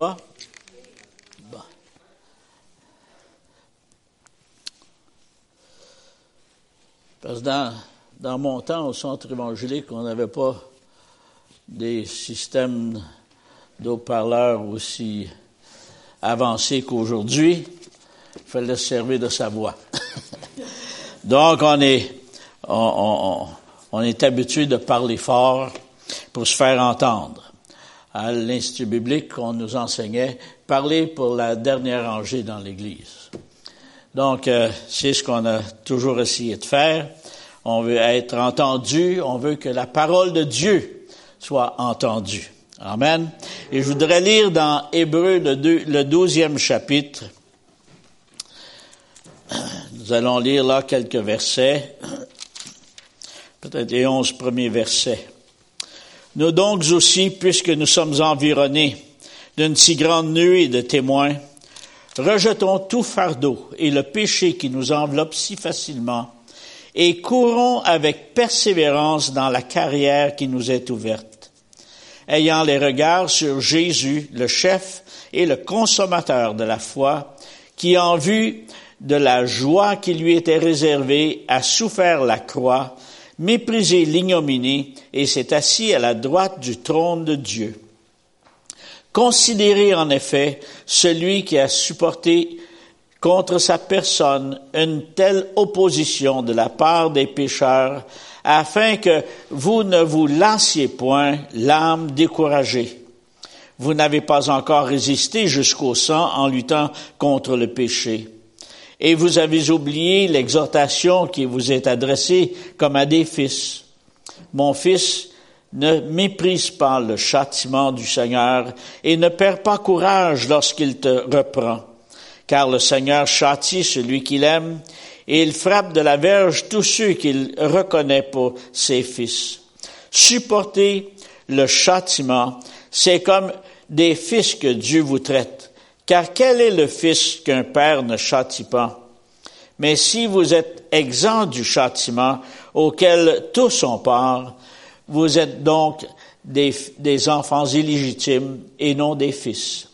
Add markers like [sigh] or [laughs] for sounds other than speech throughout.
Bon. Parce que dans, mon temps, au centre évangélique, on n'avait pas des systèmes d'eau-parleurs aussi avancés qu'aujourd'hui. Il fallait se servir de sa voix. [laughs] Donc, on est, on, est habitué de parler fort pour se faire entendre. À l'Institut biblique, on nous enseignait parler pour la dernière rangée dans l'Église. Donc, euh, c'est ce qu'on a toujours essayé de faire. On veut être entendu, on veut que la parole de Dieu soit entendue. Amen. Et je voudrais lire dans Hébreu le, douzième chapitre. Nous allons lire là quelques versets, peut-être les onze premiers versets. Nous donc aussi, puisque nous sommes environnés d'une si grande nuée de témoins, rejetons tout fardeau et le péché qui nous enveloppe si facilement, et courons avec persévérance dans la carrière qui nous est ouverte, ayant les regards sur Jésus, le chef et le consommateur de la foi, qui en vue de la joie qui lui était réservée a souffert la croix, méprisé l'ignominie et s'est assis à la droite du trône de Dieu. Considérez en effet celui qui a supporté contre sa personne une telle opposition de la part des pécheurs, afin que vous ne vous lassiez point l'âme découragée. Vous n'avez pas encore résisté jusqu'au sang en luttant contre le péché. Et vous avez oublié l'exhortation qui vous est adressée comme à des fils. Mon fils, ne méprise pas le châtiment du Seigneur et ne perds pas courage lorsqu'il te reprend. Car le Seigneur châtie celui qu'il aime et il frappe de la verge tous ceux qu'il reconnaît pour ses fils. Supporter le châtiment, c'est comme des fils que Dieu vous traite. Car quel est le Fils qu'un Père ne châtie pas? Mais si vous êtes exempt du châtiment auquel tous ont part, vous êtes donc des, enfants illégitimes et non des fils.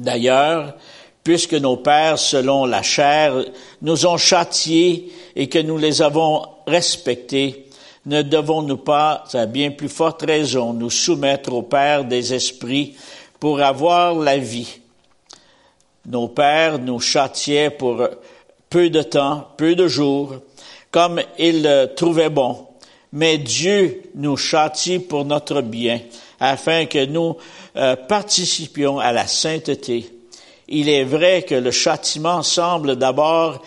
D'ailleurs, puisque nos pères, selon la chair, nous ont châtiés et que nous les avons respectés, ne devons-nous pas, à bien plus forte raison, nous soumettre au Père des esprits pour avoir la vie? Nos pères nous châtiaient pour peu de temps, peu de jours, comme ils le trouvaient bon. Mais Dieu nous châtie pour notre bien, afin que nous euh, participions à la sainteté. Il est vrai que le châtiment semble d'abord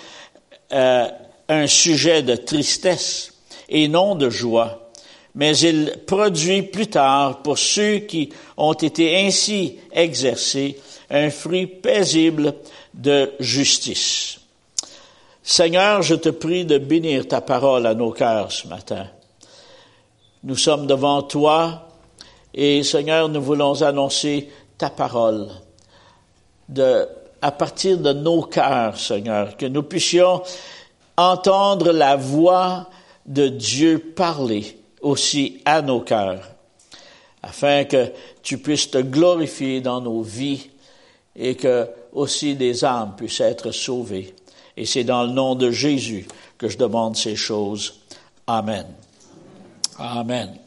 euh, un sujet de tristesse et non de joie, mais il produit plus tard pour ceux qui ont été ainsi exercés un fruit paisible de justice. Seigneur, je te prie de bénir ta parole à nos cœurs ce matin. Nous sommes devant toi et Seigneur, nous voulons annoncer ta parole de, à partir de nos cœurs, Seigneur, que nous puissions entendre la voix de Dieu parler aussi à nos cœurs, afin que tu puisses te glorifier dans nos vies et que aussi des âmes puissent être sauvées. Et c'est dans le nom de Jésus que je demande ces choses. Amen. Amen.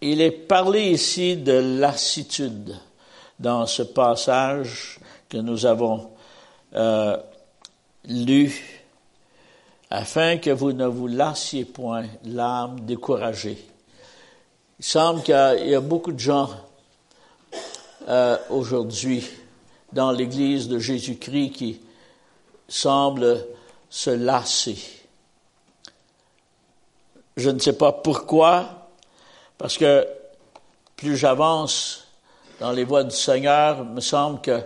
Il est parlé ici de lassitude dans ce passage que nous avons euh, lu, afin que vous ne vous lassiez point l'âme découragée. Il semble qu'il y a beaucoup de gens euh, aujourd'hui dans l'Église de Jésus-Christ qui semble se lasser. Je ne sais pas pourquoi, parce que plus j'avance dans les voies du Seigneur, il me semble que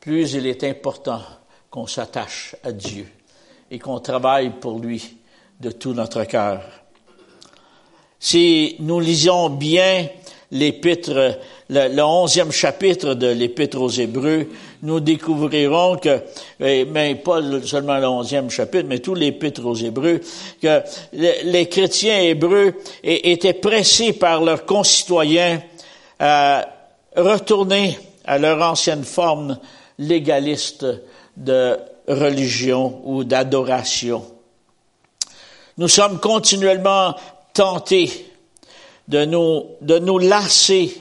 plus il est important qu'on s'attache à Dieu et qu'on travaille pour lui de tout notre cœur. Si nous lisons bien l'épître le, onzième chapitre de l'Épître aux Hébreux, nous découvrirons que, mais pas seulement le onzième chapitre, mais tout l'Épître aux Hébreux, que les chrétiens hébreux étaient pressés par leurs concitoyens à retourner à leur ancienne forme légaliste de religion ou d'adoration. Nous sommes continuellement tentés de nous, de nous lasser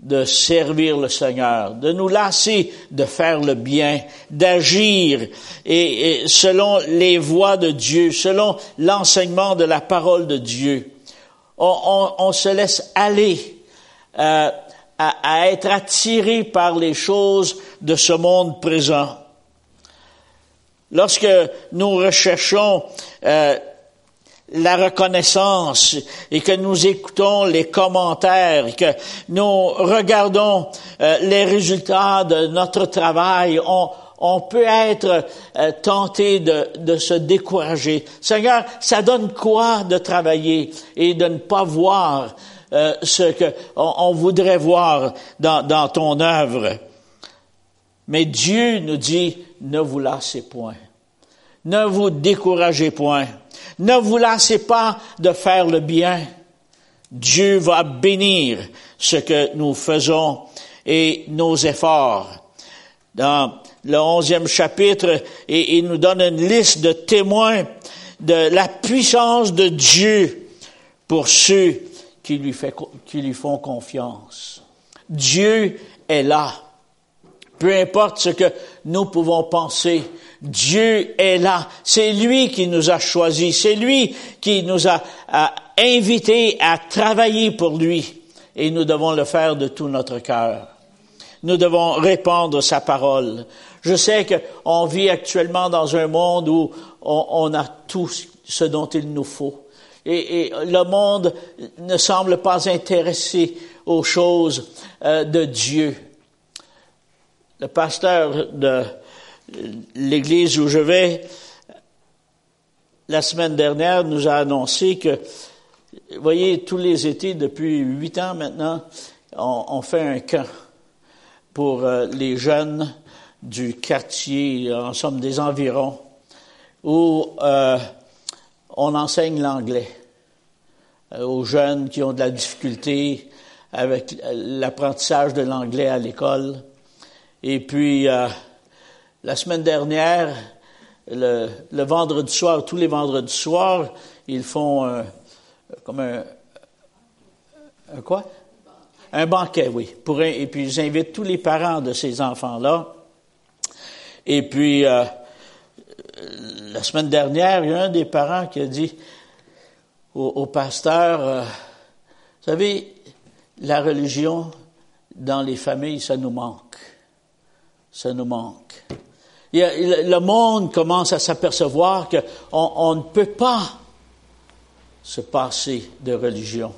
de servir le Seigneur, de nous lasser de faire le bien, d'agir et, selon les voies de Dieu, selon l'enseignement de la parole de Dieu. On, se laisse aller euh, à, être attiré par les choses de ce monde présent. Lorsque nous recherchons euh, la reconnaissance et que nous écoutons les commentaires, et que nous regardons euh, les résultats de notre travail, on, peut être euh, tenté de, se décourager. Seigneur, ça donne quoi de travailler et de ne pas voir euh, ce que on, voudrait voir dans, dans ton œuvre? Mais Dieu nous dit, ne vous lassez point. Ne vous découragez point. Ne vous lassez pas de faire le bien. Dieu va bénir ce que nous faisons et nos efforts. Dans le onzième chapitre, il nous donne une liste de témoins de la puissance de Dieu pour ceux qui lui font confiance. Dieu est là. Peu importe ce que nous pouvons penser, Dieu est là. C'est lui qui nous a choisis. C'est lui qui nous a, invités à travailler pour lui. Et nous devons le faire de tout notre cœur. Nous devons répandre sa parole. Je sais qu'on vit actuellement dans un monde où on, a tout ce dont il nous faut. Et, le monde ne semble pas intéressé aux choses euh, de Dieu. Le pasteur de l'église où je vais, la semaine dernière, nous a annoncé que, vous voyez, tous les étés, depuis huit ans maintenant, on, fait un camp pour euh, les jeunes du quartier, en somme des environs, où euh, on enseigne l'anglais euh, aux jeunes qui ont de la difficulté avec l'apprentissage de l'anglais à l'école. Et puis, la semaine dernière, le, vendredi soir, tous les vendredis soirs, ils font un, comme un, un quoi? Un banquet, oui. Et puis ils invitent tous les parents de ces enfants-là. Et puis, euh, la semaine dernière, il y a un des parents qui a dit au, pasteur, euh, vous savez, la religion dans les familles, ça nous manque. Ça nous manque le monde commence à s'apercevoir qu'on on ne peut pas se passer de religion.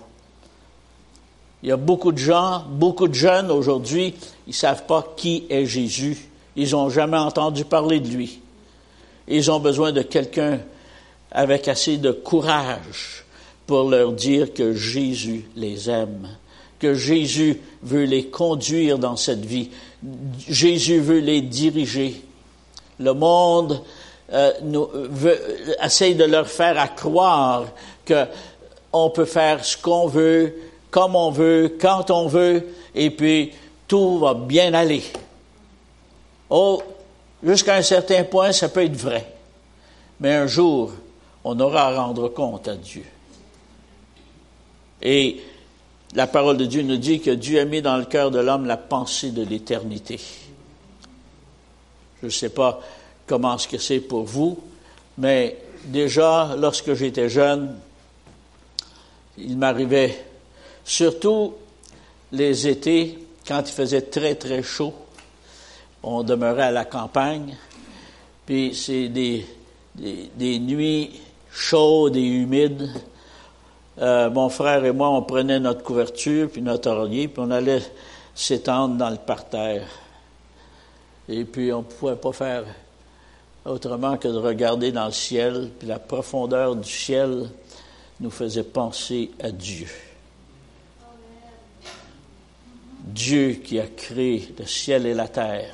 Il y a beaucoup de gens, beaucoup de jeunes aujourd'hui, ils ne savent pas qui est Jésus. Ils n'ont jamais entendu parler de lui. Ils ont besoin de quelqu'un avec assez de courage pour leur dire que Jésus les aime, que Jésus veut les conduire dans cette vie. Jésus veut les diriger. Le monde euh, nous veut, essaye de leur faire à croire que on peut faire ce qu'on veut, comme on veut, quand on veut, et puis tout va bien aller. Oh, jusqu'à un certain point, ça peut être vrai. Mais un jour, on aura à rendre compte à Dieu. Et la parole de Dieu nous dit que Dieu a mis dans le cœur de l'homme la pensée de l'éternité. Je ne sais pas comment ce que c'est pour vous, mais déjà, lorsque j'étais jeune, il m'arrivait, surtout les étés, quand il faisait très, très chaud, on demeurait à la campagne, puis c'est des, des, nuits chaudes et humides. Euh, mon frère et moi, on prenait notre couverture, puis notre oreiller, puis on allait s'étendre dans le parterre. Et puis on ne pouvait pas faire autrement que de regarder dans le ciel, puis la profondeur du ciel nous faisait penser à Dieu. Dieu qui a créé le ciel et la terre,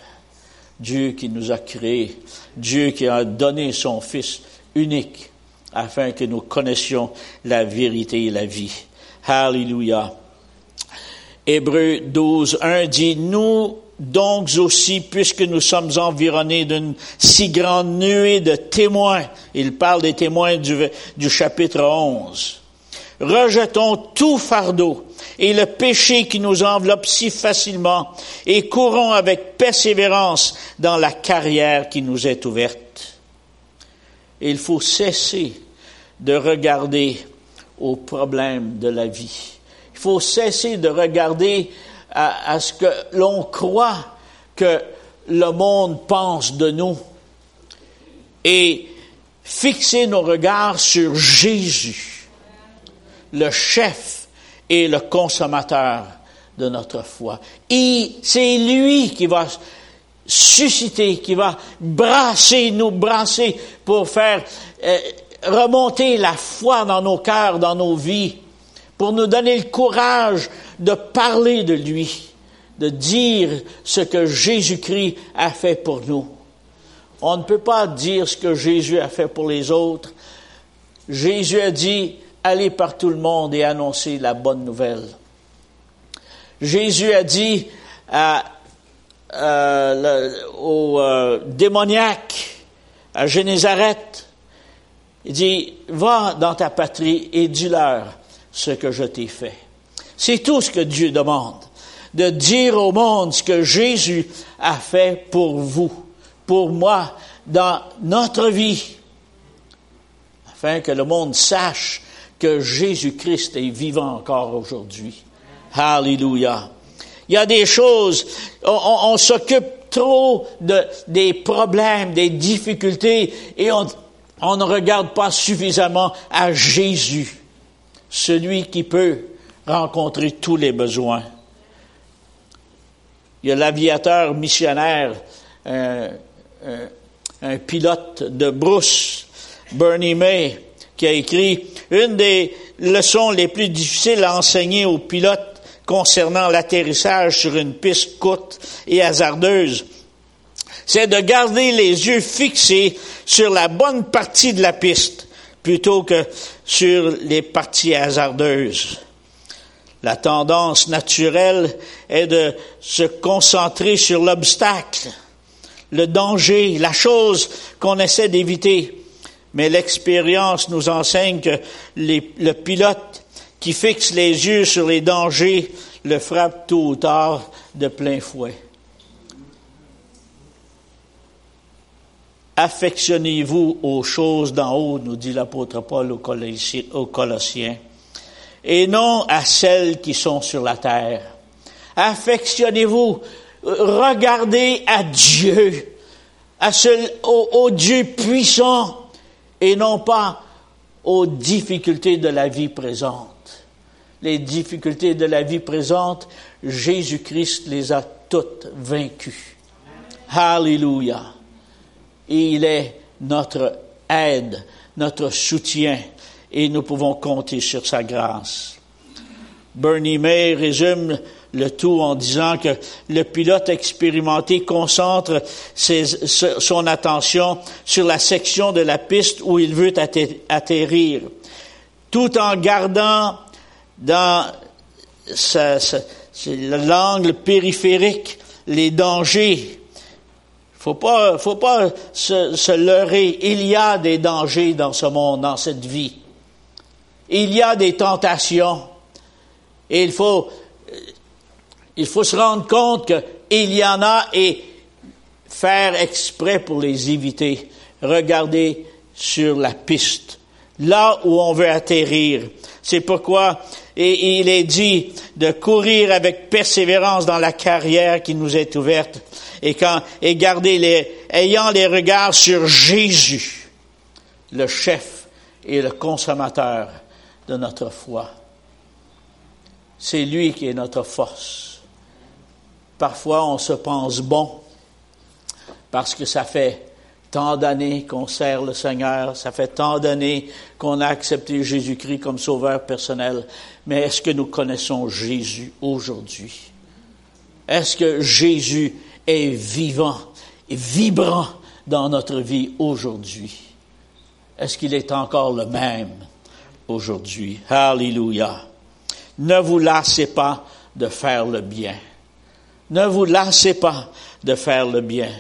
Dieu qui nous a créés, Dieu qui a donné son Fils unique afin que nous connaissions la vérité et la vie. Hallelujah. Hébreu 12, 1 dit, nous donc aussi, puisque nous sommes environnés d'une si grande nuée de témoins, il parle des témoins du, chapitre 11, rejetons tout fardeau et le péché qui nous enveloppe si facilement et courons avec persévérance dans la carrière qui nous est ouverte. il faut cesser de regarder aux problèmes de la vie. Il faut cesser de regarder à, ce que l'on croit que le monde pense de nous et fixer nos regards sur Jésus, le chef et le consommateur de notre foi. Et c'est lui qui va susciter, qui va brasser, nous brasser pour faire euh, remonter la foi dans nos cœurs, dans nos vies, pour nous donner le courage de parler de lui, de dire ce que Jésus-Christ a fait pour nous. On ne peut pas dire ce que Jésus a fait pour les autres. Jésus a dit, allez par tout le monde et annoncez la bonne nouvelle. Jésus a dit à, euh, au euh, démoniaque à Génézareth, il dit, va dans ta patrie et dis-leur ce que je t'ai fait. C'est tout ce que Dieu demande, de dire au monde ce que Jésus a fait pour vous, pour moi, dans notre vie, afin que le monde sache que Jésus-Christ est vivant encore aujourd'hui. Alléluia. Il y a des choses, on, s'occupe trop de, des problèmes, des difficultés, et on, on ne regarde pas suffisamment à Jésus, celui qui peut rencontrer tous les besoins. Il y a l'aviateur missionnaire, un, un, pilote de brousse, Bernie May, qui a écrit une des leçons les plus difficiles à enseigner aux pilotes concernant l'atterrissage sur une piste courte et hasardeuse c'est de garder les yeux fixés sur la bonne partie de la piste plutôt que sur les parties hasardeuses. La tendance naturelle est de se concentrer sur l'obstacle, le danger, la chose qu'on essaie d'éviter. Mais l'expérience nous enseigne que le pilote qui fixe les yeux sur les dangers le frappe tôt ou tard de plein fouet. Affectionnez-vous aux choses d'en haut, nous dit l'apôtre Paul aux Colossiens, et non à celles qui sont sur la terre. Affectionnez-vous, regardez à Dieu, à ce, au, au Dieu puissant, et non pas aux difficultés de la vie présente. Les difficultés de la vie présente, Jésus-Christ les a toutes vaincues. Hallelujah et il est notre aide, notre soutien, et nous pouvons compter sur sa grâce. Bernie May résume le tout en disant que le pilote expérimenté concentre son attention sur la section de la piste où il veut atterrir, tout en gardant dans l'angle périphérique les dangers faut pas, faut pas se, leurrer. Il y a des dangers dans ce monde, dans cette vie. Il y a des tentations. Et il faut, il faut se rendre compte qu'il y en a et faire exprès pour les éviter. Regarder sur la piste, là où on veut atterrir. C'est pourquoi il est dit de courir avec persévérance dans la carrière qui nous est ouverte et, et garder les, ayant les regards sur Jésus, le chef et le consommateur de notre foi. C'est lui qui est notre force. Parfois, on se pense bon parce que ça fait tant d'années qu'on sert le Seigneur, ça fait tant d'années qu'on a accepté Jésus-Christ comme sauveur personnel. Mais est-ce que nous connaissons Jésus aujourd'hui? Est-ce que Jésus est vivant et vibrant dans notre vie aujourd'hui? Est-ce qu'il est encore le même aujourd'hui? Alléluia. Ne vous lassez pas de faire le bien. Ne vous lassez pas de faire le bien.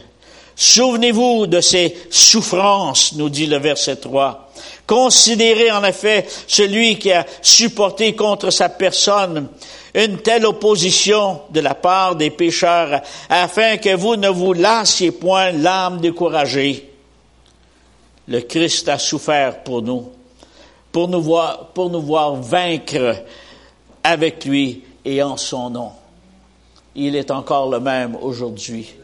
Souvenez-vous de ces souffrances, nous dit le verset 3. Considérez en effet celui qui a supporté contre sa personne une telle opposition de la part des pécheurs, afin que vous ne vous lassiez point l'âme découragée. Le Christ a souffert pour nous, pour nous voir, pour nous voir vaincre avec lui et en son nom. Il est encore le même aujourd'hui.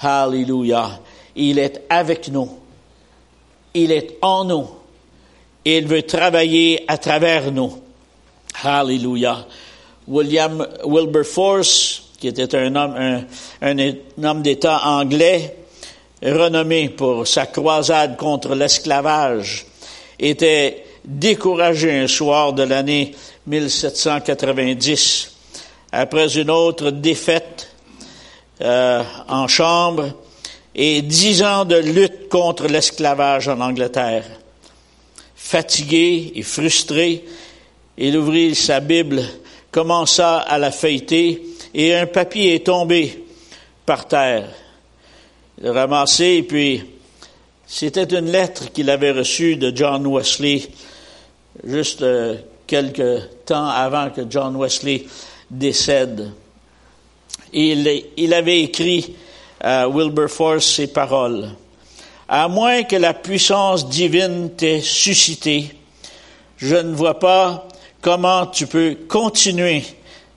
Hallelujah. Il est avec nous. Il est en nous. Il veut travailler à travers nous. Hallelujah. William Wilberforce, qui était un homme, un, homme d'État anglais, renommé pour sa croisade contre l'esclavage, était découragé un soir de l'année 1790 après une autre défaite euh, en chambre et dix ans de lutte contre l'esclavage en Angleterre. Fatigué et frustré, il ouvrit sa Bible, commença à la feuilleter et un papier est tombé par terre. Il l'a ramassé et puis c'était une lettre qu'il avait reçue de John Wesley juste euh, quelques temps avant que John Wesley décède. Il, avait écrit à Wilberforce ces paroles. À moins que la puissance divine t'ait suscité, je ne vois pas comment tu peux continuer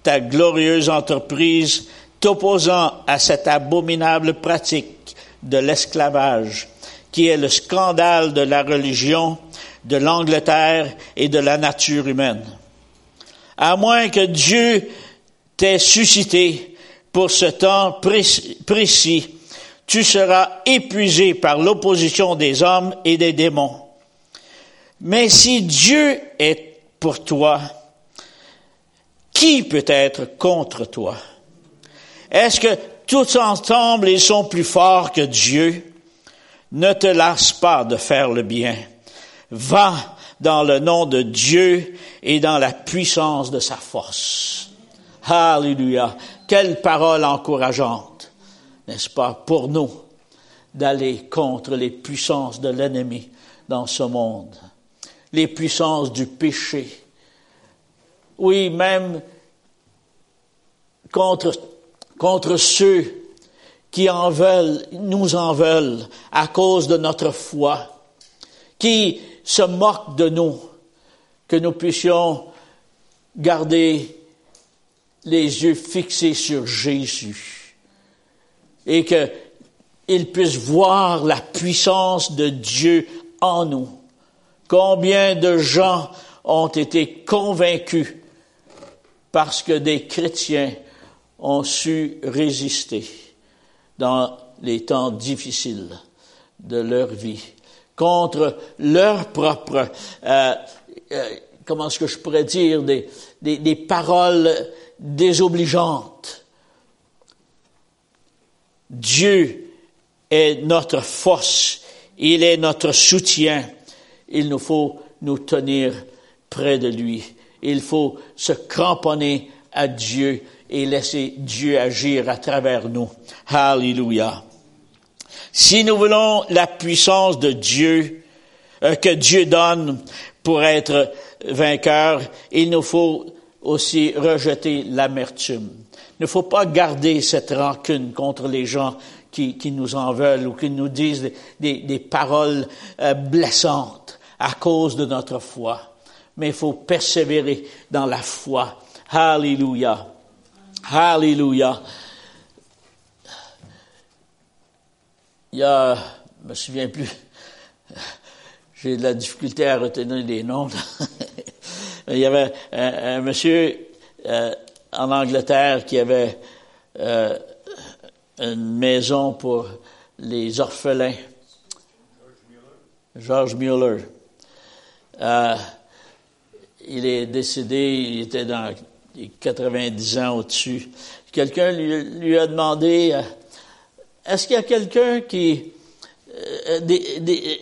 ta glorieuse entreprise t'opposant à cette abominable pratique de l'esclavage, qui est le scandale de la religion, de l'Angleterre et de la nature humaine. À moins que Dieu t'ait suscité pour ce temps précis, tu seras épuisé par l'opposition des hommes et des démons. Mais si Dieu est pour toi, qui peut être contre toi? Est-ce que tous ensemble ils sont plus forts que Dieu? Ne te lasse pas de faire le bien. Va dans le nom de Dieu et dans la puissance de sa force. Alléluia. Quelle parole encourageante, n'est-ce pas, pour nous d'aller contre les puissances de l'ennemi dans ce monde, les puissances du péché. Oui, même contre, ceux qui nous en veulent à cause de notre foi, qui se moquent de nous, que nous puissions garder les yeux fixés sur Jésus et qu'ils puissent voir la puissance de Dieu en nous. Combien de gens ont été convaincus parce que des chrétiens ont su résister dans les temps difficiles de leur vie contre leur propre, euh, euh, comment est-ce que je pourrais dire, des, des, des paroles désobligeantes. Dieu est notre force, il est notre soutien. Il nous faut nous tenir près de lui. Il faut se cramponner à Dieu et laisser Dieu agir à travers nous. Hallelujah. Si nous voulons la puissance de Dieu, euh, que Dieu donne pour être vainqueur, il nous faut aussi rejeter l'amertume. Il ne faut pas garder cette rancune contre les gens qui, qui nous en veulent ou qui nous disent des, des, paroles euh, blessantes à cause de notre foi. Mais il faut persévérer dans la foi. Hallelujah. Hallelujah. il y a, je me souviens plus, j'ai de la difficulté à retenir les noms. [laughs] il y avait un, monsieur euh, en Angleterre qui avait euh, une maison pour les orphelins. George Mueller. Euh, il est décédé, il était dans 90 ans au-dessus. Quelqu'un lui, a demandé est-ce qu'il y a quelqu'un qui, euh,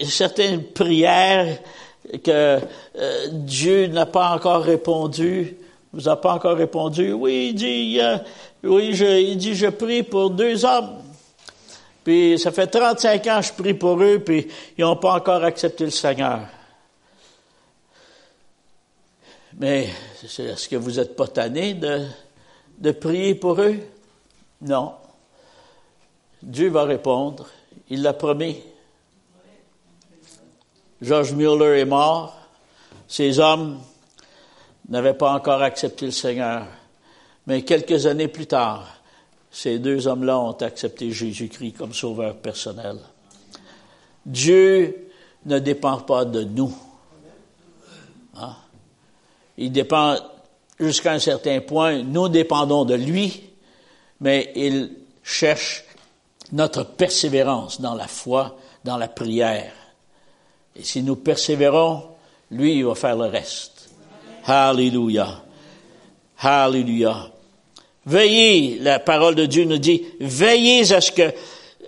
certaines prières que euh, Dieu n'a pas encore répondu vous a pas encore répondu. Oui, il dit, oui, je, il dit, je prie pour deux hommes. Puis ça fait 35 ans que je prie pour eux, puis ils n'ont pas encore accepté le Seigneur. Mais est-ce que vous n'êtes pas tanné de prier pour eux? Non. Dieu va répondre. Il l'a promis. George Mueller est mort. Ces hommes n'avaient pas encore accepté le Seigneur. Mais quelques années plus tard, ces deux hommes-là ont accepté Jésus-Christ comme sauveur personnel. Dieu ne dépend pas de nous. Hein? Il dépend jusqu'à un certain point. Nous dépendons de lui, mais il cherche notre persévérance dans la foi, dans la prière. Et si nous persévérons, lui, il va faire le reste. Hallelujah. Hallelujah. Veillez, la parole de Dieu nous dit, veillez à ce que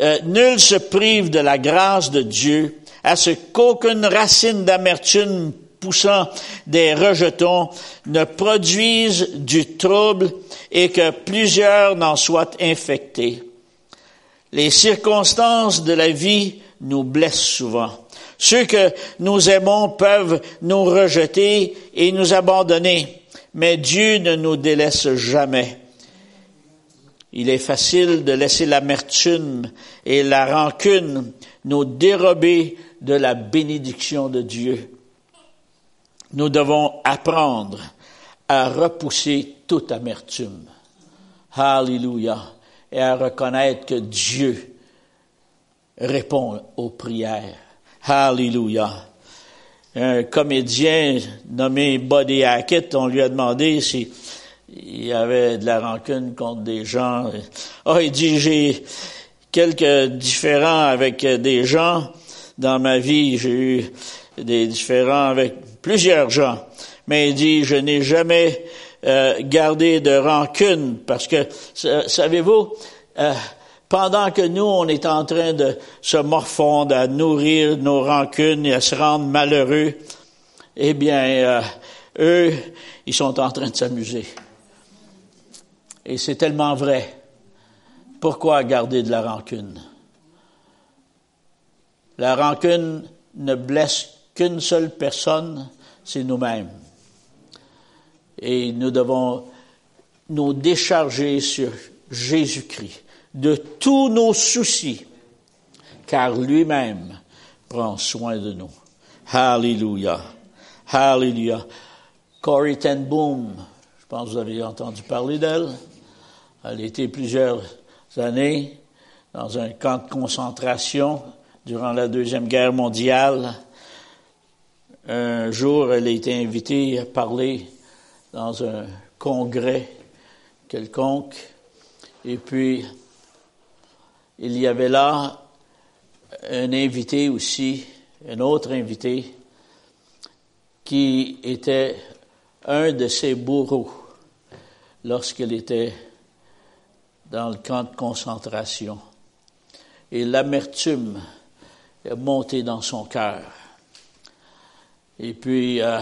euh, nul se prive de la grâce de Dieu, à ce qu'aucune racine d'amertume poussant des rejetons ne produise du trouble et que plusieurs n'en soient infectés. Les circonstances de la vie nous blessent souvent. Ceux que nous aimons peuvent nous rejeter et nous abandonner, mais Dieu ne nous délaisse jamais. Il est facile de laisser l'amertume et la rancune nous dérober de la bénédiction de Dieu. Nous devons apprendre à repousser toute amertume. Hallelujah. Et à reconnaître que Dieu répond aux prières. Hallelujah. Un comédien nommé Buddy Hackett, on lui a demandé si il y avait de la rancune contre des gens. oh, il dit, j'ai quelques différends avec des gens dans ma vie. J'ai eu des différends avec plusieurs gens. Mais il dit, je n'ai jamais euh, gardé de rancune parce que, savez-vous, euh, pendant que nous, on est en train de se morfondre, à nourrir nos rancunes et à se rendre malheureux, eh bien, euh, eux, ils sont en train de s'amuser. Et c'est tellement vrai. Pourquoi garder de la rancune? La rancune ne blesse qu'une seule personne, c'est nous-mêmes. Et nous devons nous décharger sur Jésus-Christ de tous nos soucis, car lui-même prend soin de nous. Hallelujah. Hallelujah. Corrie ten Boom, je pense que vous avez entendu parler d'elle. Elle été plusieurs années dans un camp de concentration durant la Deuxième Guerre mondiale. Un jour, elle a été invitée à parler dans un congrès quelconque. Et puis, il y avait là un invité aussi, un autre invité, qui était un de ses bourreaux lorsqu'il était dans le camp de concentration. Et l'amertume est montée dans son cœur. Et puis, euh,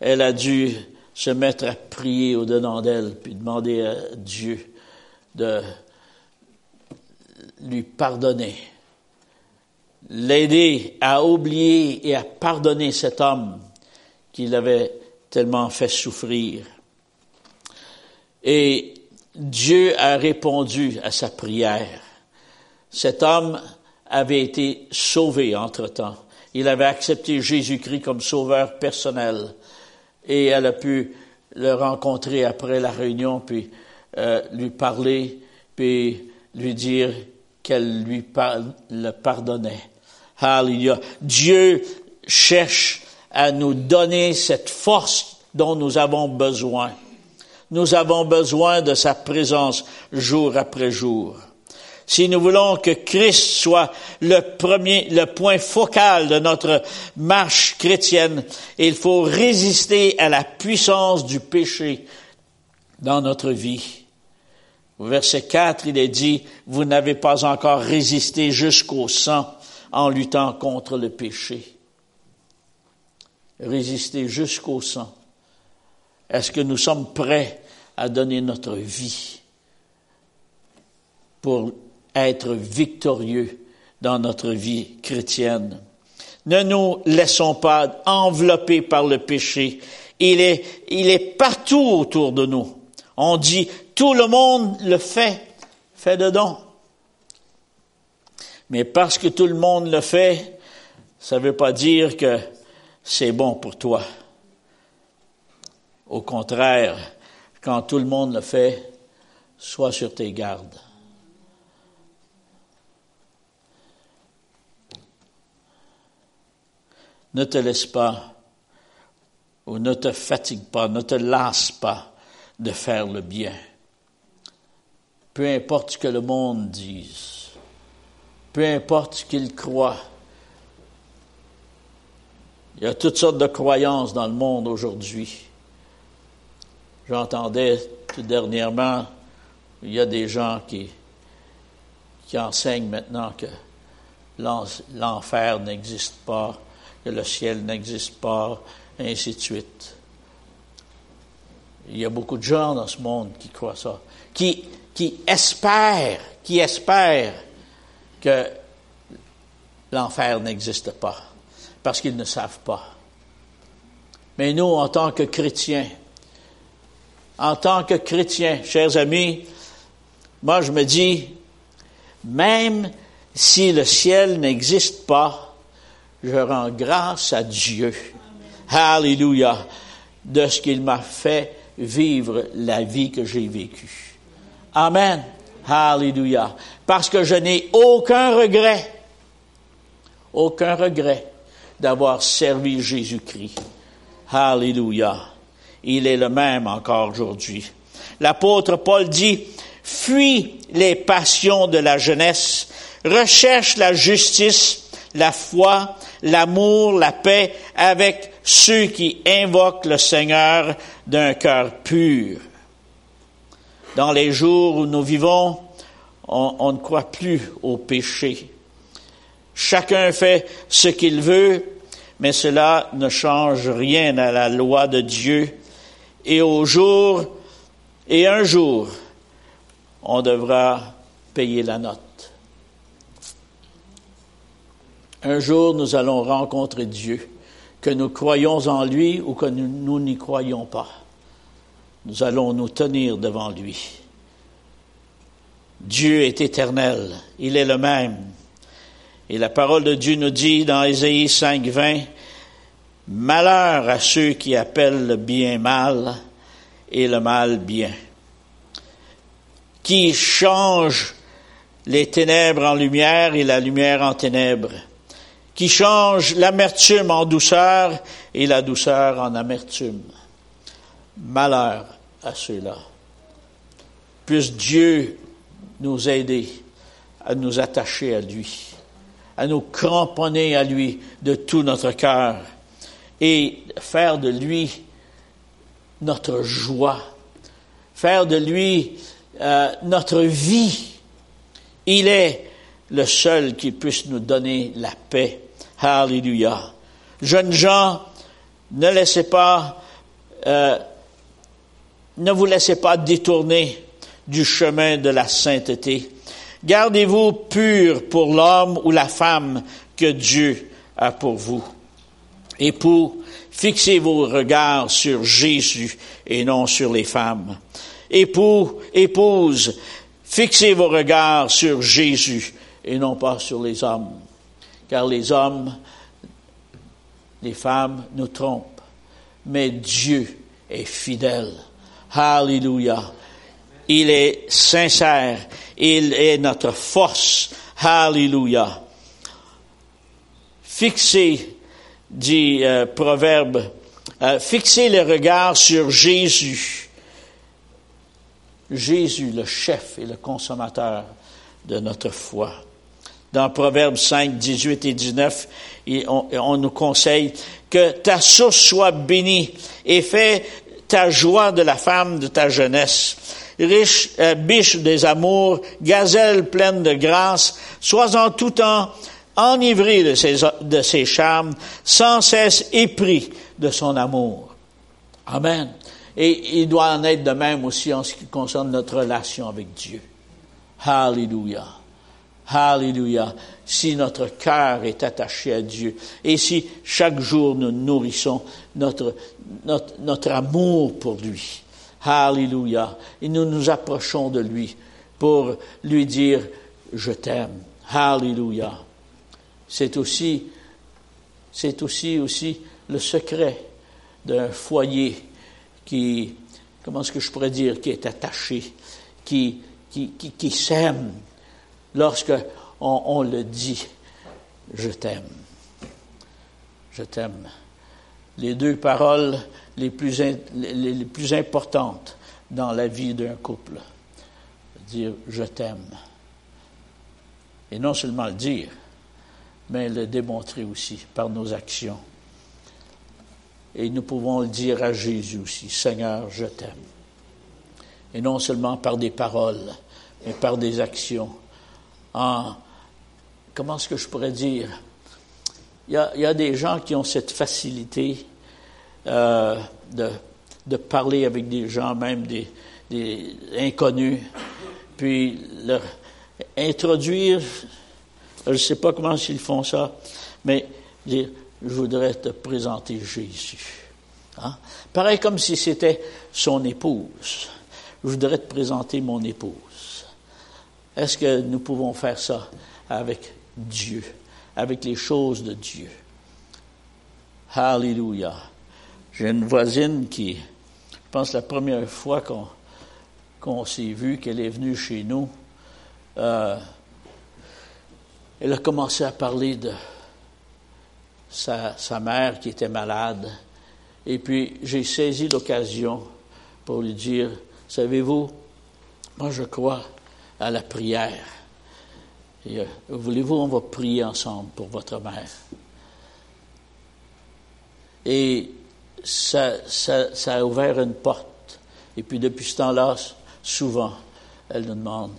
elle a dû se mettre à prier au-dedans d'elle, puis demander à Dieu de lui pardonner, l'aider à oublier et à pardonner cet homme qui l'avait tellement fait souffrir. Et Dieu a répondu à sa prière. Cet homme avait été sauvé entre-temps. Il avait accepté Jésus-Christ comme sauveur personnel. Et elle a pu le rencontrer après la réunion, puis euh, lui parler, puis lui dire qu'elle lui le pardonnait. Alléluia. Dieu cherche à nous donner cette force dont nous avons besoin. Nous avons besoin de sa présence jour après jour. Si nous voulons que Christ soit le premier, le point focal de notre marche chrétienne, il faut résister à la puissance du péché dans notre vie. Au verset 4, il est dit, vous n'avez pas encore résisté jusqu'au sang en luttant contre le péché. Résister jusqu'au sang. Est-ce que nous sommes prêts à donner notre vie pour être victorieux dans notre vie chrétienne? Ne nous laissons pas envelopper par le péché. Il est, il est partout autour de nous. On dit, tout le monde le fait. Fais dedans. Mais parce que tout le monde le fait, ça ne veut pas dire que c'est bon pour toi. Au contraire, quand tout le monde le fait, sois sur tes gardes. Ne te laisse pas ou ne te fatigue pas, ne te lasse pas de faire le bien. Peu importe ce que le monde dise, peu importe ce qu'il croit, il y a toutes sortes de croyances dans le monde aujourd'hui. J'entendais tout dernièrement, il y a des gens qui, qui enseignent maintenant que l'enfer n'existe pas, que le ciel n'existe pas, et ainsi de suite. Il y a beaucoup de gens dans ce monde qui croient ça, qui, qui espèrent, qui espèrent que l'enfer n'existe pas, parce qu'ils ne savent pas. Mais nous, en tant que chrétiens, en tant que chrétiens, chers amis, moi je me dis, même si le ciel n'existe pas, je rends grâce à Dieu. Alléluia. De ce qu'il m'a fait vivre la vie que j'ai vécue. Amen. Alléluia. Parce que je n'ai aucun regret, aucun regret d'avoir servi Jésus-Christ. Alléluia. Il est le même encore aujourd'hui. L'apôtre Paul dit, fuis les passions de la jeunesse, recherche la justice, la foi, l'amour, la paix avec ceux qui invoquent le Seigneur d'un cœur pur. Dans les jours où nous vivons, on, ne croit plus au péché. Chacun fait ce qu'il veut, mais cela ne change rien à la loi de Dieu. Et au jour, et un jour, on devra payer la note. Un jour, nous allons rencontrer Dieu, que nous croyons en lui ou que nous n'y croyons pas. Nous allons nous tenir devant lui. Dieu est éternel, il est le même. Et la parole de Dieu nous dit dans Ésaïe 5.20, Malheur à ceux qui appellent le bien mal et le mal bien, qui changent les ténèbres en lumière et la lumière en ténèbres qui change l'amertume en douceur et la douceur en amertume. Malheur à ceux-là. Puisse Dieu nous aider à nous attacher à lui, à nous cramponner à lui de tout notre cœur et faire de lui notre joie, faire de lui euh, notre vie. Il est le seul qui puisse nous donner la paix Alléluia. Jeunes gens, ne laissez pas, euh, ne vous laissez pas détourner du chemin de la sainteté. Gardez-vous pur pour l'homme ou la femme que Dieu a pour vous. Et pour fixez vos regards sur Jésus et non sur les femmes. Époux, épouse, fixez vos regards sur Jésus et non pas sur les hommes car les hommes, les femmes nous trompent. Mais Dieu est fidèle. Hallelujah. Il est sincère. Il est notre force. Hallelujah. Fixez, dit euh, Proverbe, euh, fixez le regard sur Jésus. Jésus, le chef et le consommateur de notre foi. Dans Proverbes 5, 18 et 19, on, on nous conseille que ta source soit bénie et fais ta joie de la femme de ta jeunesse. Riche, euh, biche des amours, gazelle pleine de grâce, sois en tout temps enivré de ses, de ses charmes, sans cesse épris de son amour. Amen. Et il doit en être de même aussi en ce qui concerne notre relation avec Dieu. Hallelujah. Hallelujah. Si notre cœur est attaché à Dieu et si chaque jour nous nourrissons notre, notre, amour pour lui. Hallelujah. Et nous nous approchons de lui pour lui dire, je t'aime. Hallelujah. C'est aussi, c'est aussi, aussi le secret d'un foyer qui, comment est-ce que je pourrais dire, qui est attaché, qui, qui, qui, qui s'aime lorsque on, le dit, je t'aime. Je t'aime. Les deux paroles les plus, les plus importantes dans la vie d'un couple. Dire je t'aime. Et non seulement le dire, mais le démontrer aussi par nos actions. Et nous pouvons le dire à Jésus aussi, Seigneur, je t'aime. Et non seulement par des paroles, mais par des actions. En, comment est-ce que je pourrais dire? Il y, a, des gens qui ont cette facilité euh, de, parler avec des gens, même des, des inconnus, puis leur introduire, je ne sais pas comment ils font ça, mais dire, je voudrais te présenter Jésus. Hein? Pareil comme si c'était son épouse. Je voudrais te présenter mon épouse. Est-ce que nous pouvons faire ça avec Dieu, avec les choses de Dieu? Alléluia. J'ai une voisine qui, je pense la première fois qu'on s'est vu, qu'elle est venue chez nous, euh, elle a commencé à parler de sa mère qui était malade. Et puis j'ai saisi l'occasion pour lui dire, savez-vous, moi je crois à la prière. Euh, voulez-vous, on va prier ensemble pour votre mère. Et ça, a ouvert une porte. Et puis depuis ce temps-là, souvent, elle nous demande.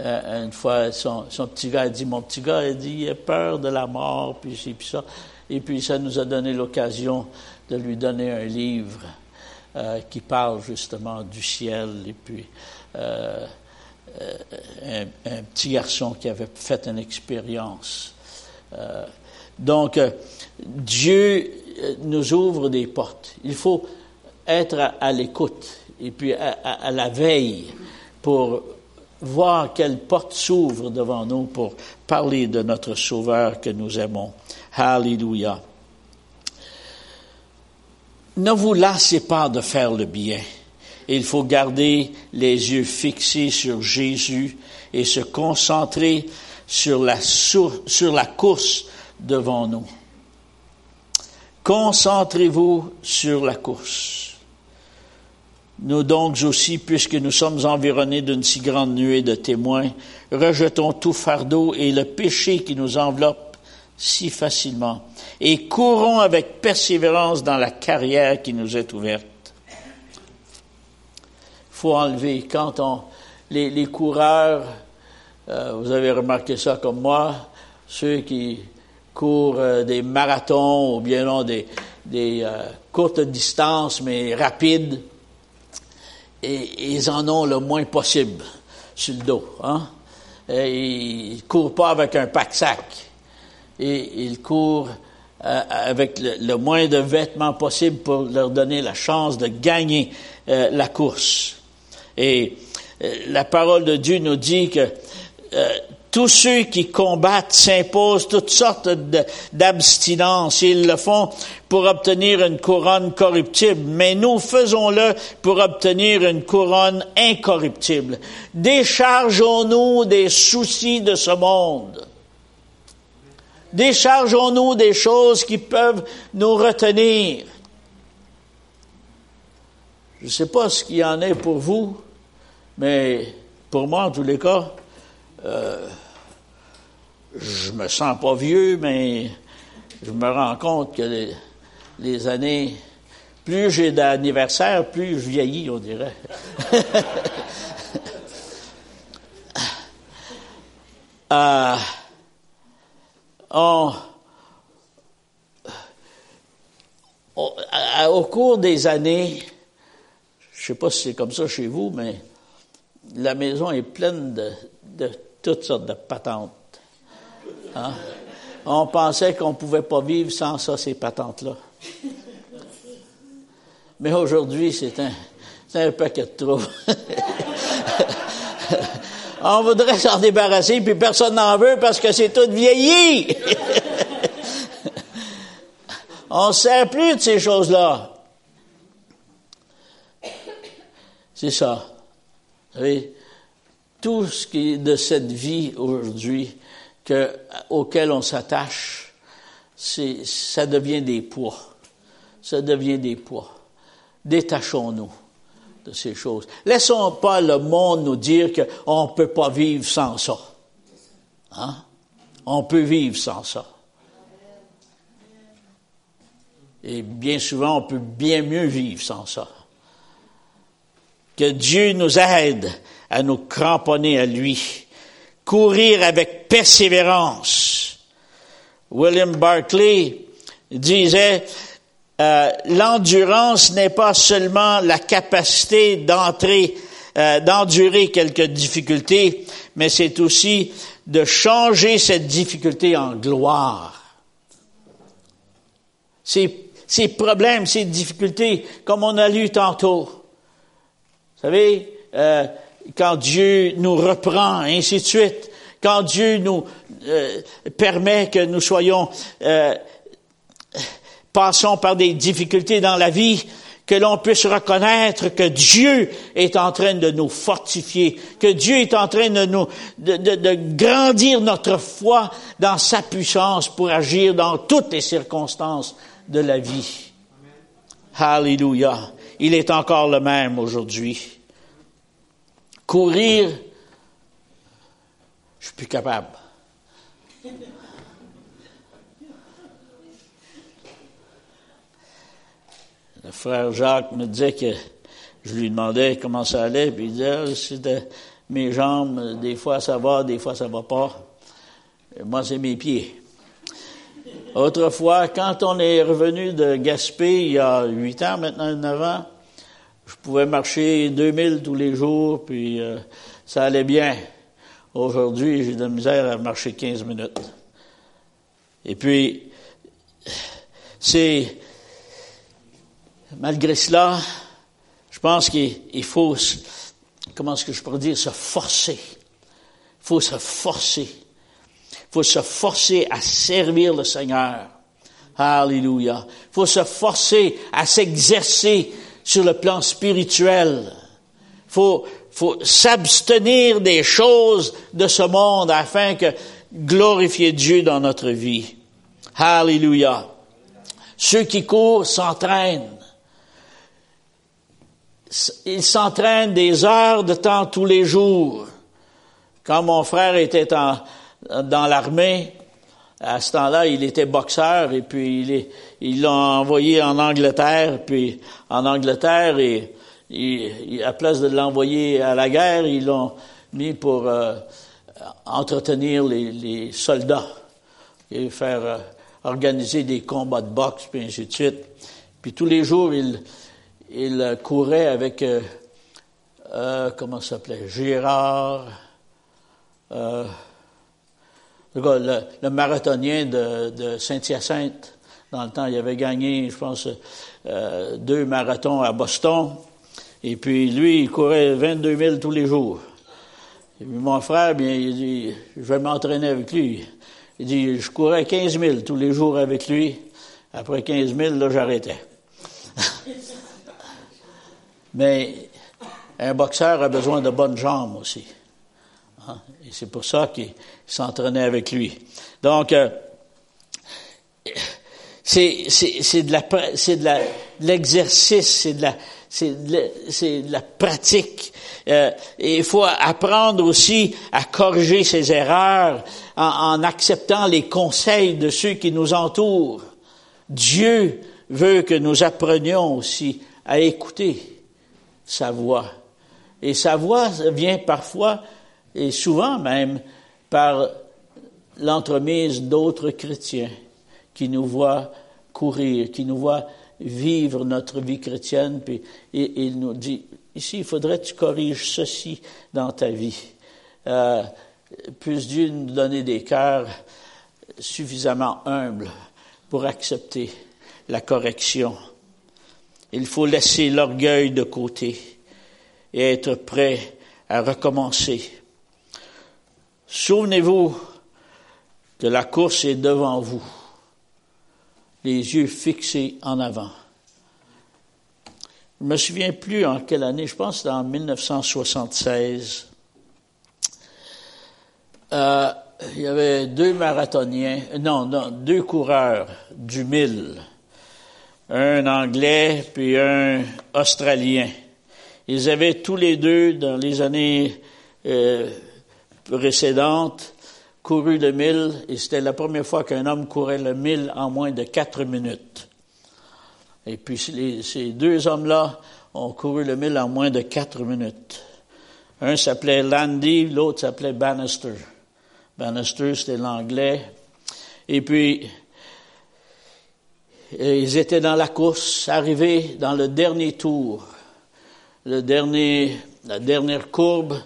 Euh, une fois, son, petit gars a dit, mon petit gars a dit, il a peur de la mort, puis ça. Et puis ça nous a donné l'occasion de lui donner un livre euh, qui parle justement du ciel. Et puis un, petit garçon qui avait fait une expérience. Euh, donc Dieu nous ouvre des portes. Il faut être à, l'écoute et puis à la veille pour voir quelle porte s'ouvre devant nous pour parler de notre Sauveur que nous aimons. Alléluia. Ne vous lassez pas de faire le bien. Il faut garder les yeux fixés sur Jésus et se concentrer sur la, course devant nous. Concentrez-vous sur la course. Nous donc aussi, puisque nous sommes environnés d'une si grande nuée de témoins, rejetons tout fardeau et le péché qui nous enveloppe si facilement, et courons avec persévérance dans la carrière qui nous est ouverte. Faut enlever, quand on, les, coureurs, euh, vous avez remarqué ça comme moi, ceux qui courent euh, des marathons ou bien non des, des euh, courtes distances mais rapides, ils en ont le moins possible sur le dos. Hein? Et ils courent pas avec un pack-sac. Et ils courent avec le, moins de vêtements possible pour leur donner la chance de gagner la course. Et euh, la parole de Dieu nous dit que euh, tous ceux qui combattent s'imposent toutes sortes d'abstinence. Ils le font pour obtenir une couronne corruptible, mais nous faisons-le pour obtenir une couronne incorruptible. Déchargeons-nous des soucis de ce monde. Déchargeons-nous des choses qui peuvent nous retenir. Je ne sais pas ce qu'il y en est pour vous, mais pour moi, en tous les cas, euh, je me sens pas vieux, mais je me rends compte que les, années, plus j'ai d'anniversaire, plus je vieillis, on dirait. [laughs] euh, au cours des années, Je sais pas si c'est comme ça chez vous, mais la maison est pleine de, toutes sortes de patentes. Hein? On pensait qu'on ne pouvait pas vivre sans ça, ces patentes-là. Mais aujourd'hui, c'est un, paquet de trous. [laughs] On voudrait s'en débarrasser, puis personne n'en veut parce que c'est tout vieilli. [laughs] On ne sert plus de ces choses-là. C'est ça. Savez, tout ce qui est de cette vie aujourd'hui que, auquel on s'attache, ça devient des poids. Ça devient des poids. Détachons-nous de ces choses. Laissons pas le monde nous dire qu'on ne peut pas vivre sans ça. Hein? On peut vivre sans ça. Et bien souvent, on peut bien mieux vivre sans ça. Que Dieu nous aide à nous cramponner à lui. Courir avec persévérance. William Barclay disait, euh, l'endurance n'est pas seulement la capacité d'entrer, euh, d'endurer quelques difficultés, mais c'est aussi de changer cette difficulté en gloire. Ces, ces problèmes, ces difficultés, comme on a lu tantôt, vous savez, euh, quand Dieu nous reprend, ainsi de suite, quand Dieu nous permet que nous soyons passons par des difficultés dans la vie, que l'on puisse reconnaître que Dieu est en train de nous fortifier, que Dieu est en train de nous, de, de, grandir notre foi dans sa puissance pour agir dans toutes les circonstances de la vie. Alléluia. Il est encore le même aujourd'hui. Courir, je suis plus capable. le frère Jacques me disait que je lui demandais comment ça allait, puis il disait, ah, c'était mes jambes, des fois ça va, des fois ça va pas. moi, c'est mes pieds. Autrefois, quand on est revenu de Gaspé, il y a huit ans, maintenant neuf ans, je pouvais marcher 2000 tous les jours, puis euh, ça allait bien. Aujourd'hui, j'ai de la misère à marcher 15 minutes. Et puis, c'est malgré cela, je pense qu'il faut, comment est-ce que je pourrais dire, se forcer. Il faut se forcer. Faut se forcer à servir le Seigneur. Alléluia. Faut se forcer à s'exercer sur le plan spirituel. Faut, faut s'abstenir des choses de ce monde afin que glorifier Dieu dans notre vie. Alléluia. Ceux qui courent s'entraînent il s'entraîne des heures de temps tous les jours. Quand mon frère était en, dans l'armée, à ce temps-là, il était boxeur et puis il ils l'ont envoyé en Angleterre. Puis en Angleterre, et, à place de l'envoyer à la guerre, ils l'ont mis pour euh, entretenir les, soldats et faire euh, organiser des combats de boxe, puis ainsi de suite. Puis tous les jours, il courait avec, euh, euh, comment s'appelait, Gérard, le, le, marathonien de, Saint-Hyacinthe. Dans le temps, il avait gagné, je pense, euh, deux marathons à Boston. Et puis, lui, il courait 22 000 tous les jours. Et puis, mon frère, bien, il dit, je vais m'entraîner avec lui. Il dit, je courais 15 000 tous les jours avec lui. Après 15 000, là, j'arrêtais. [laughs] Mais un boxeur a besoin de bonnes jambes aussi. Hein? Et c'est pour ça qu'il s'entraînait avec lui. Donc, euh, c'est, de de l'exercice, c'est de la, c'est de, la pratique. Euh, il faut apprendre aussi à corriger ses erreurs en, en acceptant les conseils de ceux qui nous entourent. Dieu veut que nous apprenions aussi à écouter sa voix. Et sa voix vient parfois, et souvent même, par l'entremise d'autres chrétiens qui nous voient courir, qui nous voient vivre notre vie chrétienne, puis il nous dit, ici, il faudrait que tu corriges ceci dans ta vie. Euh, puisse Dieu nous donner des cœurs suffisamment humbles pour accepter la correction. Il faut laisser l'orgueil de côté et être prêt à recommencer. Souvenez-vous que la course est devant vous, les yeux fixés en avant. Je me souviens plus en quelle année, je pense que en 1976. Euh, il y avait deux marathoniens, non, non, deux coureurs du mille, un anglais puis un australien. Ils avaient tous les deux, dans les années euh, précédentes, couru le mille, et c'était la première fois qu'un homme courait le mille en moins de quatre minutes. Et puis ces deux hommes-là ont couru le mille en moins de quatre minutes. Un s'appelait Landy, l'autre s'appelait Bannister. Bannister, c'était l'anglais. Et puis, ils étaient dans la course, arrivés dans le dernier tour, le dernier, la dernière courbe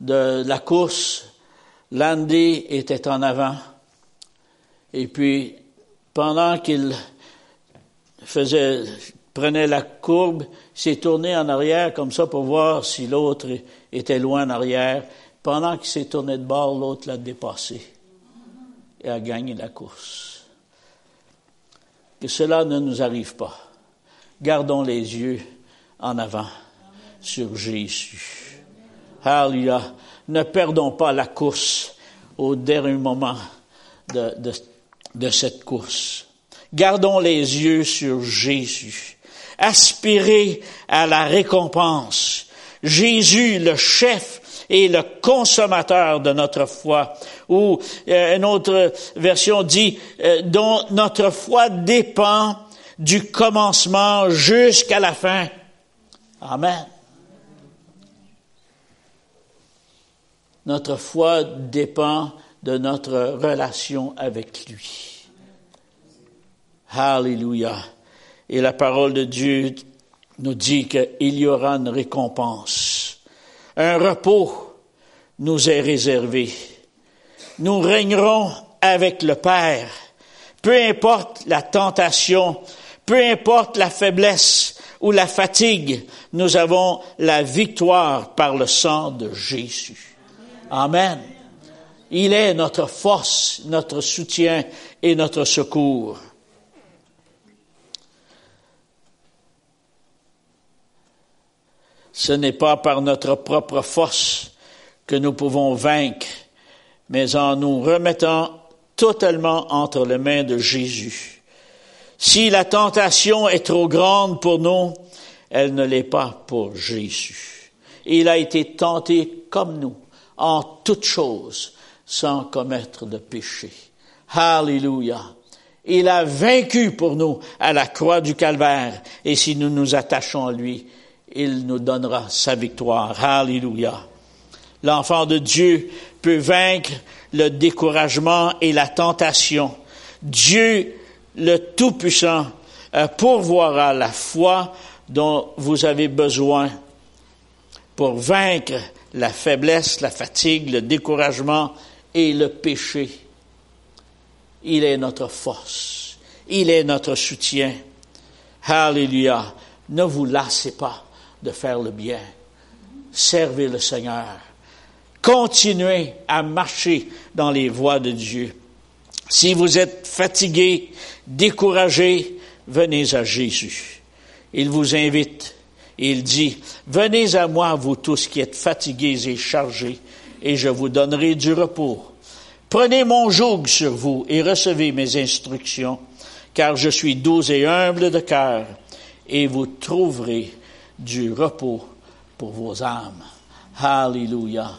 de la course. Landy était en avant. Et puis, pendant qu'il prenait la courbe, s'est tourné en arrière comme ça pour voir si l'autre était loin en arrière. Pendant qu'il s'est tourné de bord, l'autre l'a dépassé et a gagné la course. Que cela ne nous arrive pas. Gardons les yeux en avant sur Jésus. Alléluia. Ne perdons pas la course au dernier moment de, cette course. Gardons les yeux sur Jésus. Aspirez à la récompense. Jésus, le chef et le consommateur de notre foi. Ou euh, une autre version dit, euh, dont notre foi dépend du commencement jusqu'à la fin. Amen. Notre foi dépend de notre relation avec lui. Hallelujah. Et la parole de Dieu nous dit qu'il y aura une récompense un repos nous est réservé. Nous régnerons avec le Père. Peu importe la tentation, peu importe la faiblesse ou la fatigue, nous avons la victoire par le sang de Jésus. Amen. Il est notre force, notre soutien et notre secours. Ce n'est pas par notre propre force que nous pouvons vaincre, mais en nous remettant totalement entre les mains de Jésus. Si la tentation est trop grande pour nous, elle ne l'est pas pour Jésus. Il a été tenté comme nous, en toutes choses, sans commettre de péché. Hallelujah. Il a vaincu pour nous à la croix du calvaire, et si nous nous attachons à lui, il nous donnera sa victoire. Alléluia. L'enfant de Dieu peut vaincre le découragement et la tentation. Dieu, le Tout-Puissant, euh, pourvoira la foi dont vous avez besoin pour vaincre la faiblesse, la fatigue, le découragement et le péché. Il est notre force. Il est notre soutien. Alléluia. Ne vous lassez pas de faire le bien. Servez le Seigneur. Continuez à marcher dans les voies de Dieu. Si vous êtes fatigué, découragé, venez à Jésus. Il vous invite. Il dit, venez à moi, vous tous qui êtes fatigués et chargés, et je vous donnerai du repos. Prenez mon joug sur vous et recevez mes instructions, car je suis doux et humble de cœur, et vous trouverez du repos pour vos âmes. Alléluia.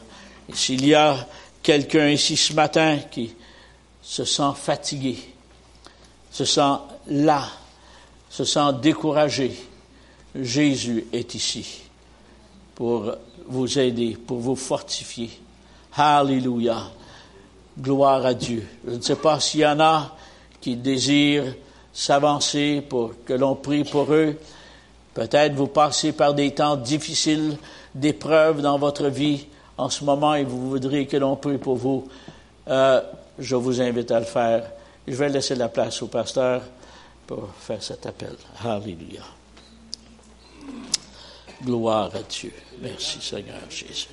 S'il y a quelqu'un ici ce matin qui se sent fatigué, se sent là, se sent découragé, Jésus est ici pour vous aider, pour vous fortifier. Alléluia. Gloire à Dieu. Je ne sais pas s'il y en a qui désirent s'avancer, pour que l'on prie pour eux. Peut-être vous passez par des temps difficiles, d'épreuves dans votre vie en ce moment et vous voudriez que l'on prie pour vous. Euh, je vous invite à le faire. Je vais laisser la place au pasteur pour faire cet appel. Alléluia. Gloire à Dieu. Merci Seigneur Jésus.